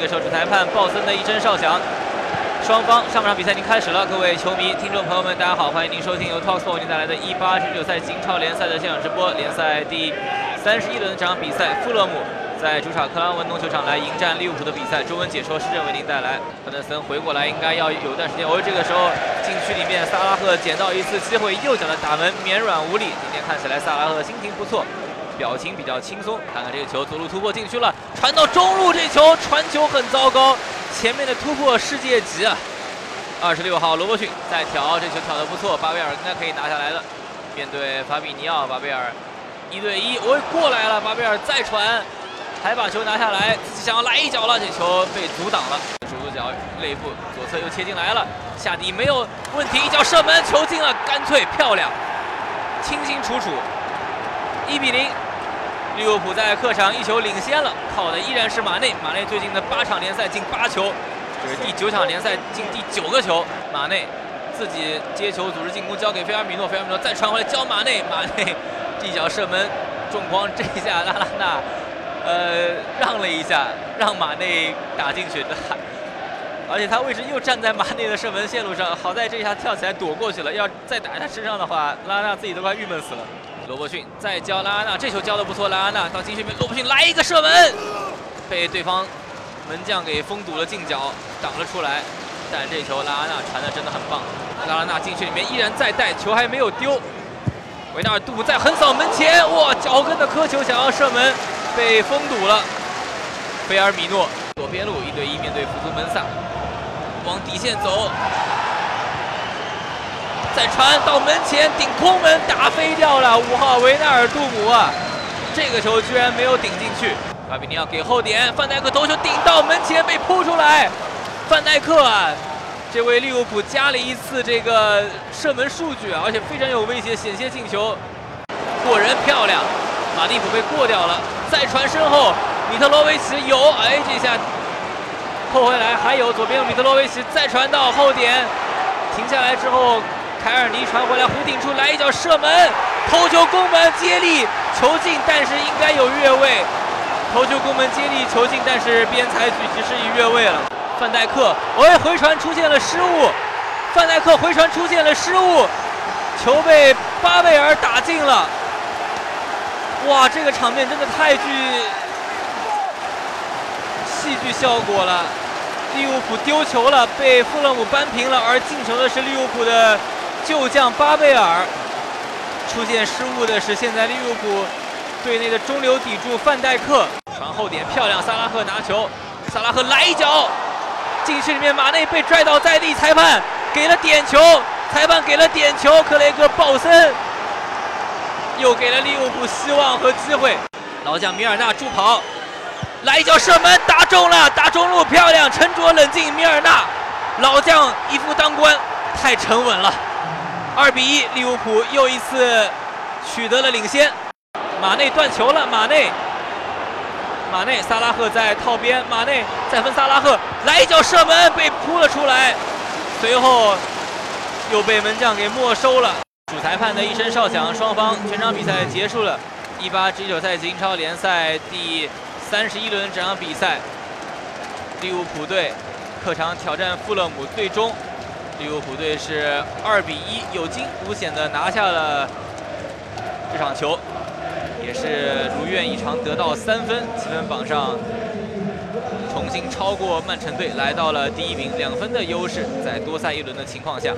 这个时候主裁判鲍森的一声哨响，双方上半场比赛已经开始了。各位球迷、听众朋友们，大家好，欢迎您收听由 Talksport 为您带来的1 8 1 9赛季英超联赛的现场直播。联赛第三十一轮这场比赛，富勒姆在主场克拉文农球场来迎战利物浦的比赛。中文解说施正为您带来。范德森回过来应该要有段时间。哦，这个时候禁区里面萨拉赫捡到一次机会，右脚的打门绵软无力。今天看起来萨拉赫心情不错。表情比较轻松，看看这个球左路突破进去了，传到中路，这球传球很糟糕，前面的突破世界级啊！二十六号罗伯逊再挑，这球挑的不错，巴贝尔应该可以拿下来的。面对法比尼奥，巴贝尔一对一，我过来了，巴贝尔再传，还把球拿下来，自己想要来一脚了，这球被阻挡了。手足脚内部左侧又切进来了，下底没有问题，一脚射门，球进了，干脆漂亮，清清楚楚，一比零。利物浦在客场一球领先了，靠的依然是马内。马内最近的八场联赛进八球，这是第九场联赛进第九个球。马内自己接球组织进攻，交给菲尔米诺，菲尔米诺再传回来交马内，马内一脚射门中框，这一下拉拉纳呃让了一下，让马内打进去的。而且他位置又站在马内的射门线路上，好在这一下跳起来躲过去了。要再打他身上的话，拉拉自己都快郁闷死了。罗伯逊再交拉阿纳，这球交的不错。拉阿纳到禁区里面，罗伯逊来一个射门，被对方门将给封堵了近角，挡了出来。但这球拉阿纳传的真的很棒。拉阿纳禁区里面依然在带，球还没有丢。维纳尔杜姆在横扫门前，哇，脚跟的磕球想要射门，被封堵了。菲尔米诺左边路一对一面对福图门萨，往底线走。再传到门前，顶空门打飞掉了。五号维纳尔杜姆啊，这个球居然没有顶进去。巴比尼奥给后点，范戴克头球顶到门前被扑出来。范戴克啊，这位利物浦加了一次这个射门数据，而且非常有威胁，险些进球，过人漂亮。马蒂普被过掉了，再传身后，米特罗维奇有，哎，这下扣回来，还有左边米特罗维奇再传到后点，停下来之后。凯尔尼传回来，弧顶处来一脚射门，头球攻门接力球进，但是应该有越位。头球攻门接力球进，但是边裁举其实已越位了。范戴克，哎，回传出现了失误。范戴克回传出现了失误，球被巴贝尔打进了。哇，这个场面真的太具戏剧效果了。利物浦丢球了，被富勒姆扳平了，而进球的是利物浦的。旧将巴贝尔出现失误的是现在利物浦队内的中流砥柱范戴克。传后点漂亮，萨拉赫拿球，萨拉赫来一脚，禁区里面马内被拽倒在地，裁判给了点球，裁判给了点球，克雷格鲍森。又给了利物浦希望和机会，老将米尔纳助跑，来一脚射门打中了，打中路漂亮，沉着冷静，米尔纳。老将一夫当关，太沉稳了。二比一，利物浦又一次取得了领先。马内断球了，马内，马内，萨拉赫在套边，马内再分萨拉赫，来一脚射门被扑了出来，随后又被门将给没收了。主裁判的一声哨响，双方全场比赛结束了。一八至一九赛季英超联赛第三十一轮这场比赛，利物浦队客场挑战富勒姆，最终。利物浦队是二比一有惊无险的拿下了这场球，也是如愿以偿得到三分，积分榜上重新超过曼城队，来到了第一名，两分的优势，在多赛一轮的情况下。